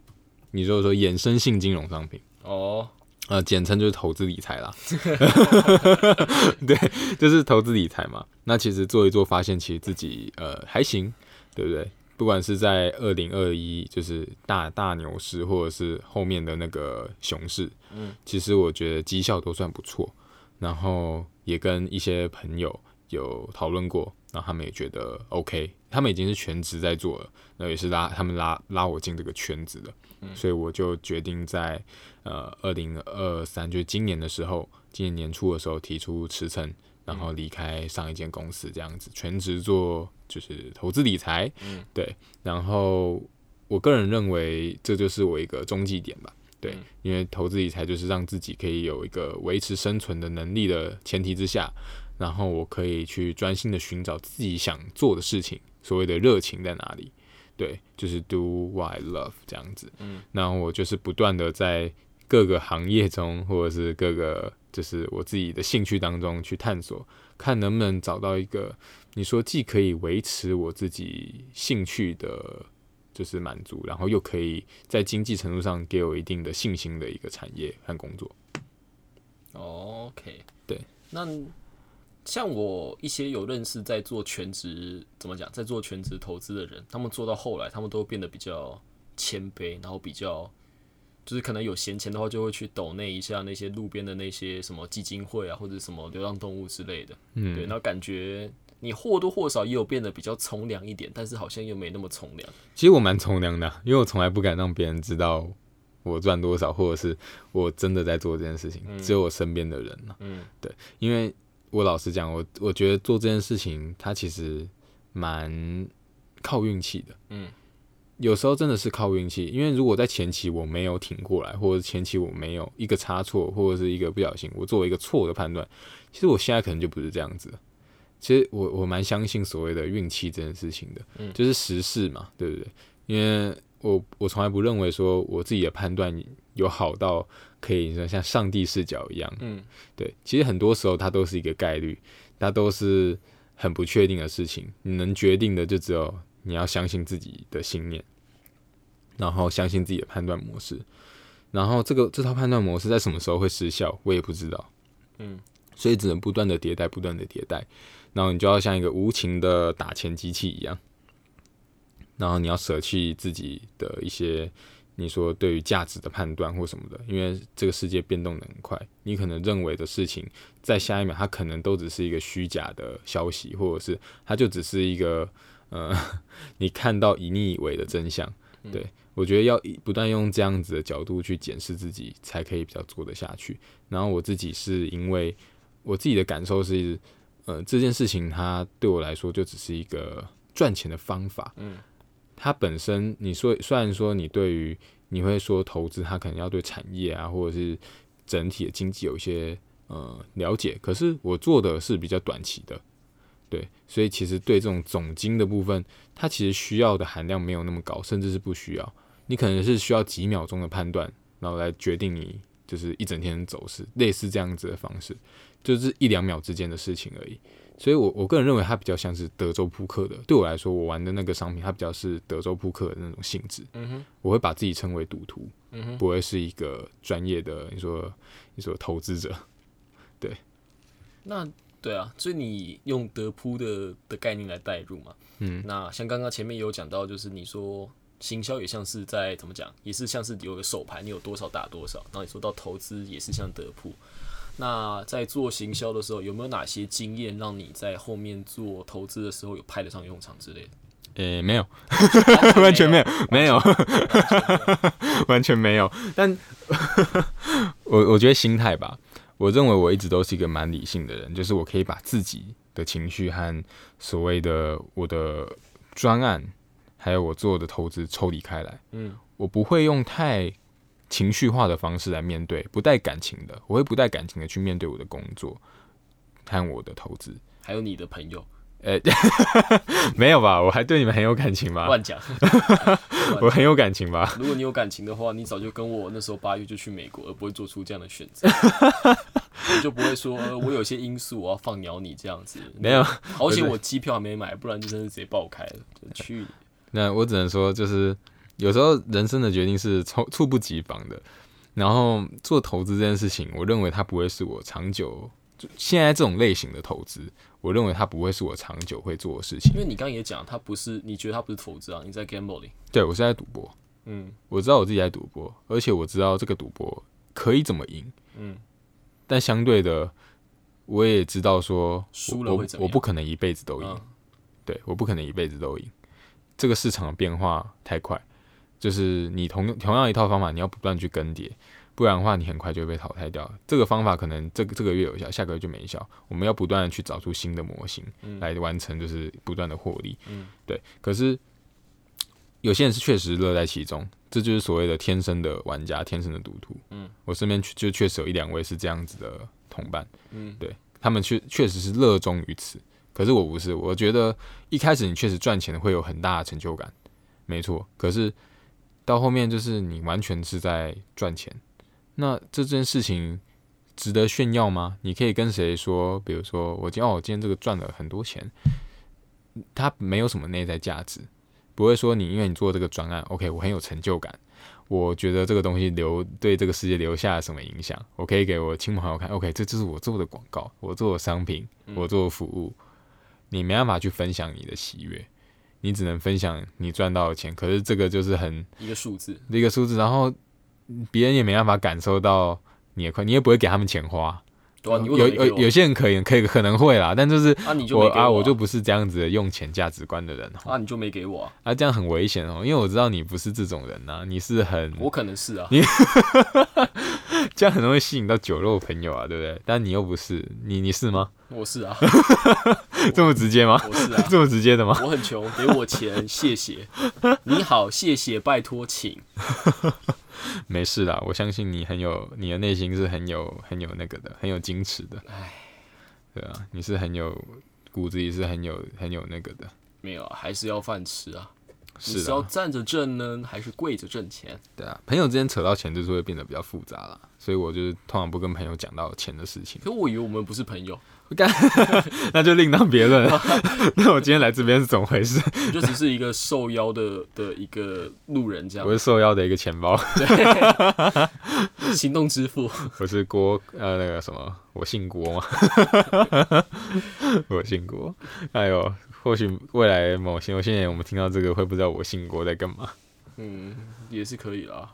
你就是说衍生性金融商品，哦，呃，简称就是投资理财啦。对，就是投资理财嘛。那其实做一做，发现其实自己呃还行，对不对？不管是在二零二一就是大大牛市，或者是后面的那个熊市，嗯，其实我觉得绩效都算不错。然后也跟一些朋友有讨论过，然后他们也觉得 OK，他们已经是全职在做了，那也是拉他们拉拉我进这个圈子的，嗯。所以我就决定在呃二零二三，就是今年的时候，今年年初的时候提出辞呈，然后离开上一间公司这样子，全职做就是投资理财，嗯，对，然后我个人认为这就是我一个中继点吧，对，嗯。因为投资理财就是让自己可以有一个维持生存的能力的前提之下，然后我可以去专心的寻找自己想做的事情，所谓的热情在哪里，对，就是 do what I love 这样子，嗯，那我就是不断的在各个行业中，或者是各个就是我自己的兴趣当中去探索，看能不能找到一个你说既可以维持我自己兴趣的，就是满足，然后又可以在经济程度上给我一定的信心的一个产业和工作。OK，对。那像我一些有认识在做全职，怎么讲，在做全职投资的人，他们做到后来，他们都变得比较谦卑，然后比较就是可能有闲钱的话，就会去抖那一下那些路边的那些什么基金会啊，或者什么流浪动物之类的。嗯，对，然后感觉你或多或少也有变得比较从良一点，但是好像又没那么从良。其实我蛮从良的啊，因为我从来不敢让别人知道我赚多少，或者是我真的在做这件事情，只有我身边的人呢、嗯对，因为我老实讲，我我觉得做这件事情，它其实蛮靠运气的。嗯，有时候真的是靠运气，因为如果在前期我没有挺过来，或者前期我没有一个差错，或者是一个不小心，我做了一个错的判断，其实我现在可能就不是这样子了。其实我我蛮相信所谓的运气这件事情的，嗯就是时事嘛，对不对？因为我我从来不认为说我自己的判断有好到可以说像上帝视角一样，嗯对，其实很多时候它都是一个概率，它都是很不确定的事情。你能决定的就只有你要相信自己的信念，然后相信自己的判断模式。然后这个这套判断模式在什么时候会失效，我也不知道。嗯，所以只能不断的迭代，不断的迭代。然后你就要像一个无情的打钱机器一样，然后你要舍弃自己的一些你说对于价值的判断或什么的，因为这个世界变动的很快，你可能认为的事情，在下一秒它可能都只是一个虚假的消息，或者是它就只是一个呃 你看到以你以为的真相。对我觉得要不断用这样子的角度去检视自己，才可以比较做得下去。然后我自己是因为我自己的感受是，呃，这件事情它对我来说就只是一个赚钱的方法。嗯，它本身你说虽然说你对于你会说投资，它可能要对产业啊或者是整体的经济有一些呃了解，可是我做的是比较短期的。对，所以其实对这种总金的部分，它其实需要的含量没有那么高，甚至是不需要。你可能是需要几秒钟的判断，然后来决定你就是一整天的走势，类似这样子的方式，就是一两秒之间的事情而已。所以我我个人认为它比较像是德州扑克的。对我来说，我玩的那个商品，它比较是德州扑克的那种性质。嗯哼，我会把自己称为赌徒，嗯哼，不会是一个专业的你说你说投资者。对那对啊，所以你用德扑的的概念来代入嘛。嗯，那像刚刚前面也有讲到，就是你说行销也像是在怎么讲，也是像是有个手牌，你有多少打多少。然后你说到投资也是像德扑。那在做行销的时候，有没有哪些经验让你在后面做投资的时候有派得上用场之类的？诶、没有，完全没有，没有，完全没有。但 我我觉得心态吧，我认为我一直都是一个蛮理性的人，就是我可以把自己的情绪和所谓的我的专案，还有我做的投资抽离开来。嗯我不会用太情绪化的方式来面对，不带感情的，我会不带感情的去面对我的工作和我的投资。还有你的朋友呃、没有吧？我还对你们很有感情吧？乱讲。我很有感情吧？如果你有感情的话，你早就跟我那时候八月就去美国，而不会做出这样的选择。你就不会说，呃我有些因素我要放鸟你这样子。没有，而且我机票还没买，不然就真是直接爆开了。就去你那我只能说，就是有时候人生的决定是猝猝不及防的。然后做投资这件事情，我认为它不会是我长久就现在这种类型的投资，我认为它不会是我长久会做的事情因。为你刚刚也讲，它不是，你觉得它不是投资啊，你在 gambling。对我是在赌博，嗯我知道我自己在赌博，而且我知道这个赌博可以怎么赢，嗯，但相对的，我也知道说，输了我我会怎么样不可能一辈子都赢。嗯对，我不可能一辈子都赢。这个市场的变化太快，就是你同同样一套方法，你要不断去更迭，不然的话你很快就会被淘汰掉。这个方法可能这个这个月有效，下个月就没效。我们要不断的去找出新的模型来完成，就是不断的获利。嗯，对。可是有些人是确实乐在其中，这就是所谓的天生的玩家，天生的赌徒。嗯，我身边就确实有一两位是这样子的同伴。嗯，对他们确确实是热衷于此。可是我不是，我觉得一开始你确实赚钱会有很大的成就感，没错。可是到后面就是你完全是在赚钱，那这件事情值得炫耀吗？你可以跟谁说？比如说我今哦，我今天这个赚了很多钱，它没有什么内在价值，不会说你因为你做这个专案，OK，我很有成就感，我觉得这个东西留对这个世界留下了什么影响，我可以给我亲朋好友看，OK，这就是我做的广告，我做的商品，我做的服务。你没办法去分享你的喜悦，你只能分享你赚到的钱。可是这个就是很一个数字，一个数字，然后别人也没办法感受到你的快，你也不会给他们钱花。有有有些人可以可以可能会啦，但就是啊，你就我啊，我就不是这样子的用钱价值观的人啊，你就没给我啊，这样很危险哦，因为我知道你不是这种人呐，你是很我可能是啊，你 这样很容易吸引到酒肉朋友啊，对不对？但你又不是，你你是吗？我是啊，这么直接吗？我是啊，这么直接的吗？我很穷，给我钱，谢谢。你好，谢谢，拜托，请。没事啦，我相信你很有，你的内心是很有很有那个的，很有矜持的。唉，对啊，你是很有骨子里是很有很有那个的。没有，还是要饭吃啊。是要站着挣呢，还是跪着挣钱？对啊，朋友之间扯到钱就是会变得比较复杂了，所以我就是通常不跟朋友讲到钱的事情。可我以为我们不是朋友，干，那就另当别论了。那我今天来这边是怎么回事？我就只是一个受邀的的一个路人，这样。我是受邀的一个钱包，行动支付。我是郭，呃，那个什么，我姓郭吗？我姓郭。哎呦。或许未来某些某些年，我们听到这个会不知道我姓郭在干嘛。嗯，也是可以啦。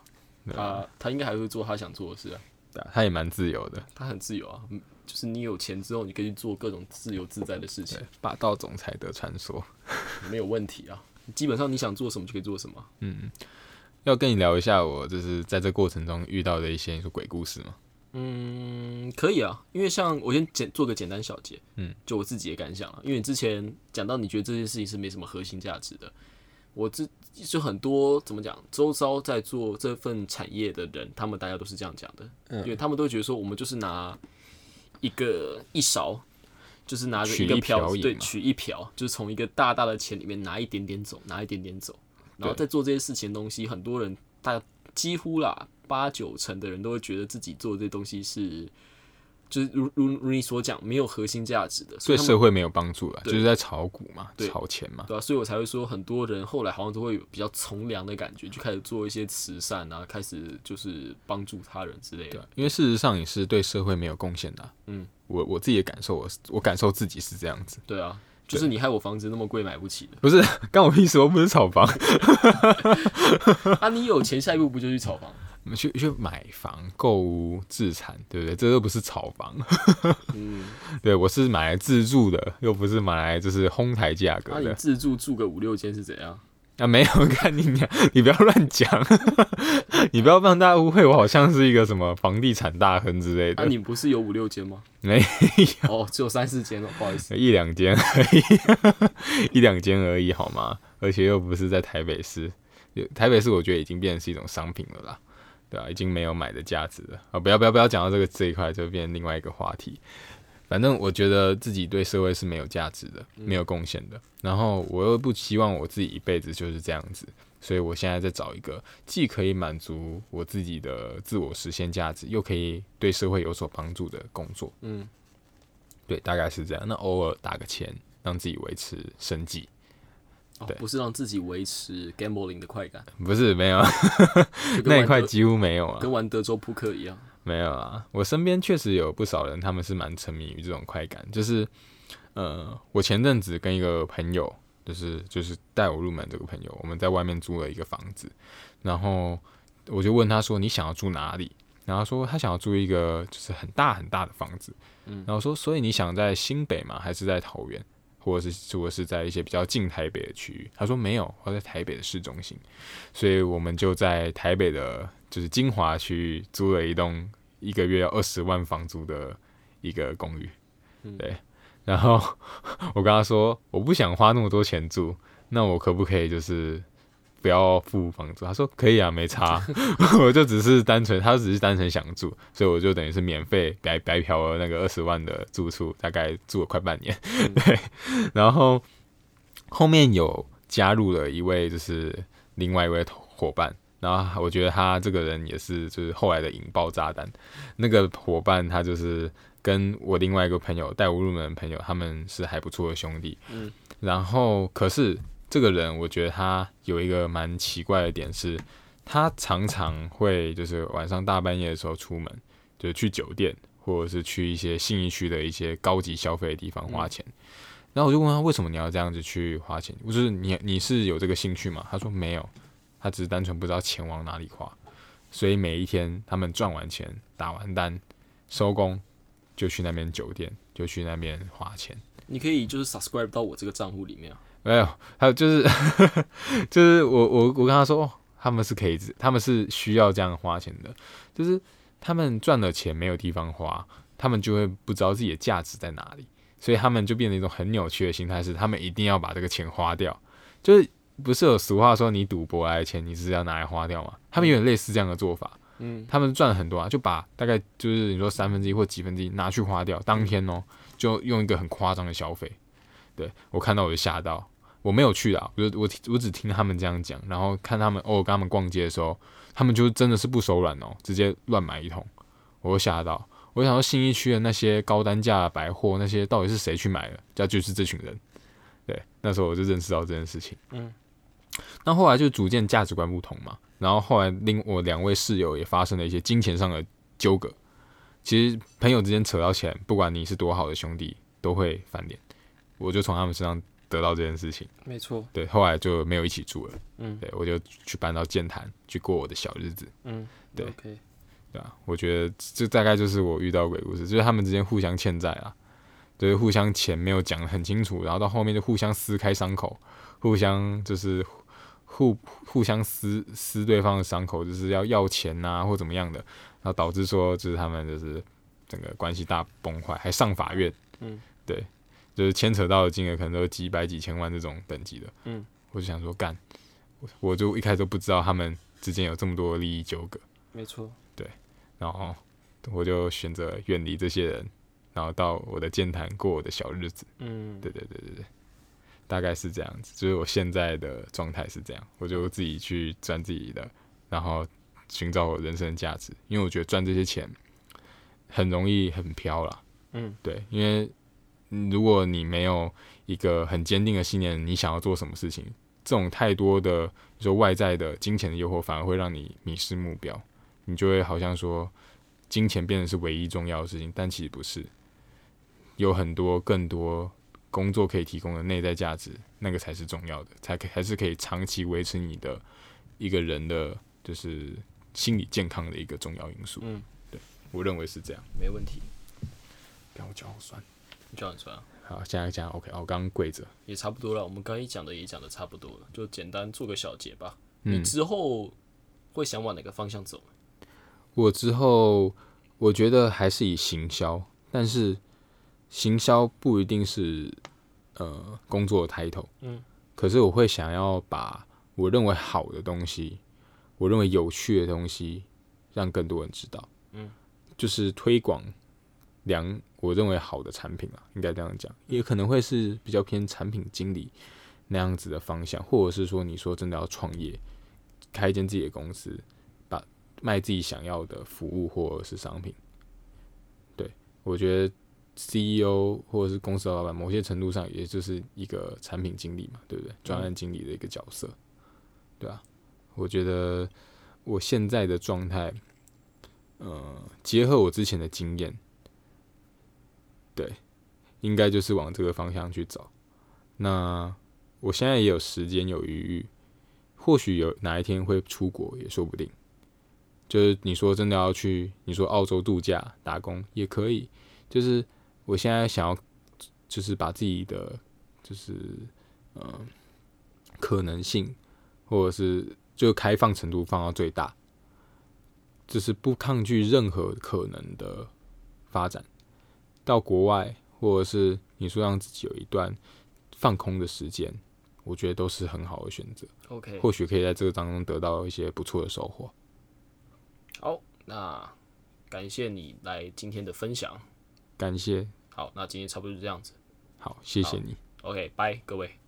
他他应该还会做他想做的事啊。对啊，他也蛮自由的。他很自由啊，就是你有钱之后，你可以做各种自由自在的事情。霸道总裁的传说，没有问题啊。基本上你想做什么就可以做什么。嗯，要跟你聊一下我就是在这过程中遇到的一些鬼故事吗？嗯，可以啊，因为像我先简做个简单小结，嗯，就我自己的感想啊。因为你之前讲到你觉得这件事情是没什么核心价值的，我这就很多怎么讲，周遭在做这份产业的人，他们大家都是这样讲的，嗯，因为他们都觉得说，我们就是拿一个一勺，就是拿着一个瓢，对，取一瓢，就是从一个大大的钱里面拿一点点走，拿一点点走，然后在做这些事情的东西，很多人大几乎啦。八九成的人都会觉得自己做的这东西是，就是如如如你所讲，没有核心价值的，对社会没有帮助了，就是在炒股嘛，炒钱嘛，对啊，所以我才会说，很多人后来好像都会有比较从良的感觉，就开始做一些慈善啊，开始就是帮助他人之类的。因为事实上你是对社会没有贡献的。嗯，我我自己的感受，我我感受自己是这样子。对啊。就是你害我房子那么贵买不起的，不是 干我屁事，我不是炒房。啊，你有钱，下一步不就去炒房？去去买房、购物、自产，对不对？这都不是炒房。嗯，对我是买来自住的，又不是买来就是哄抬价格的。那你自住住个五六间是怎样？啊，没有，看你讲，你不要乱讲，你不要让大家误会我好像是一个什么房地产大亨之类的。啊，你不是有五六间吗？没有，哦，只有三四间哦，不好意思，一两间而已，一两间而已，好吗？而且又不是在台北市，台北市我觉得已经变成是一种商品了啦，对啊，已经没有买的价值了啊！不要不要不要讲到这个这一块，就变另外一个话题。反正我觉得自己对社会是没有价值的，没有贡献的。然后我又不希望我自己一辈子就是这样子，所以我现在在找一个既可以满足我自己的自我实现价值，又可以对社会有所帮助的工作。嗯，对，大概是这样。那偶尔打个钱，让自己维持生计。对，不是让自己维持 gambling 的快感。不是，没有，那一块几乎没有啊，跟玩德州扑克一样。没有啊，我身边确实有不少人，他们是蛮沉迷于这种快感。就是，呃，我前阵子跟一个朋友，就是就是带我入门这个朋友，我们在外面租了一个房子，然后我就问他说：“你想要住哪里？”然后说他想要住一个就是很大很大的房子。嗯，然后说：“所以你想在新北吗？还是在桃园？”或者是如果是在一些比较近台北的区域。他说没有，我在台北的市中心，所以我们就在台北的，就是金华区租了一栋一个月要二十万房租的一个公寓。对，然后 我跟他说，我不想花那么多钱住，那我可不可以就是？不要付房租，他说可以啊，没差，我就只是单纯，他只是单纯想住，所以我就等于是免费白白嫖了那个二十万的住处，大概住了快半年，对，然后后面有加入了一位就是另外一位伙伴，然后我觉得他这个人也是就是后来的引爆炸弹，那个伙伴他就是跟我另外一个朋友带我入门的朋友，他们是还不错的兄弟，嗯，然后可是。这个人，我觉得他有一个蛮奇怪的点是，他常常会就是晚上大半夜的时候出门，就是去酒店或者是去一些信义区的一些高级消费的地方花钱。然后我就问他，为什么你要这样子去花钱？我是你你是有这个兴趣吗？他说没有，他只是单纯不知道钱往哪里花。所以每一天他们赚完钱、打完单、收工，就去那边酒店，就去那边花钱。你可以就是 subscribe 到我这个账户里面啊。没有，还有就是，就是我我我跟他说，他们是可以，他们是需要这样花钱的，就是他们赚了钱没有地方花，他们就会不知道自己的价值在哪里，所以他们就变成一种很扭曲的心态，是他们一定要把这个钱花掉，就是不是有俗话说你赌博来的钱你是要拿来花掉吗？他们有点类似这样的做法，嗯，他们赚了很多啊，就把大概就是你说三分之一或几分之一拿去花掉，当天哦就用一个很夸张的消费，对我看到我就吓到。我没有去啊，我我我只听他们这样讲，然后看他们哦，跟他们逛街的时候，他们就真的是不手软哦，直接乱买一通，我吓到，我想到新一区的那些高单价百货，那些到底是谁去买的？这就是这群人，对，那时候我就认识到这件事情。嗯，那后来就逐渐价值观不同嘛，然后后来另我两位室友也发生了一些金钱上的纠葛。其实朋友之间扯到钱，不管你是多好的兄弟，都会翻脸。我就从他们身上。得到这件事情，没错，对，后来就没有一起住了，嗯，对我就去搬到剑潭去过我的小日子，嗯，对。对啊，我觉得这大概就是我遇到鬼故事，就是他们之间互相欠债啊，就是互相钱没有讲的很清楚，然后到后面就互相撕开伤口，互相就是互互相撕撕对方的伤口，就是要要钱呐或怎么样的，然后导致说就是他们就是整个关系大崩坏，还上法院，嗯，对。就是牵扯到的金额可能都几百几千万这种等级的，嗯，我就想说干，我就一开始都不知道他们之间有这么多利益纠葛，没错，对，然后我就选择远离这些人，然后到我的健谈过我的小日子，嗯，对对对对对，大概是这样子，就是我现在的状态是这样，我就自己去赚自己的，然后寻找我人生的价值，因为我觉得赚这些钱很容易很飘了，嗯，对，因为。如果你没有一个很坚定的信念，你想要做什么事情，这种太多的说外在的金钱的诱惑，反而会让你迷失目标。你就会好像说，金钱变成是唯一重要的事情，但其实不是。有很多更多工作可以提供的内在价值，那个才是重要的，才可还是可以长期维持你的一个人的，就是心理健康的一个重要因素。嗯，对我认为是这样，没问题。不要脚好酸。叫你穿，好，现在讲 OK，我刚刚跪着，也差不多了。我们刚一讲的也讲的差不多了，就简单做个小结吧。你之后会想往哪个方向走？我之后我觉得还是以行销，但是行销不一定是呃工作的抬头，嗯，可是我会想要把我认为好的东西，我认为有趣的东西，让更多人知道，嗯，就是推广。良，我认为好的产品啊，应该这样讲，也可能会是比较偏产品经理那样子的方向，或者是说，你说真的要创业，开一间自己的公司，把卖自己想要的服务或者是商品。对我觉得 CEO 或者是公司的老板，某些程度上也就是一个产品经理嘛，对不对？专案经理的一个角色，对啊，我觉得我现在的状态，呃，结合我之前的经验。对，应该就是往这个方向去找。那我现在也有时间有余裕，或许有哪一天会出国也说不定。就是你说真的要去，你说澳洲度假打工也可以。就是我现在想要，就是把自己的就是呃可能性，或者是就开放程度放到最大，就是不抗拒任何可能的发展。到国外，或者是你说让自己有一段放空的时间，我觉得都是很好的选择。OK，或许可以在这个当中得到一些不错的收获。好，那感谢你来今天的分享。感谢，好，那今天差不多就这样子。好，谢谢你。OK，拜，各位。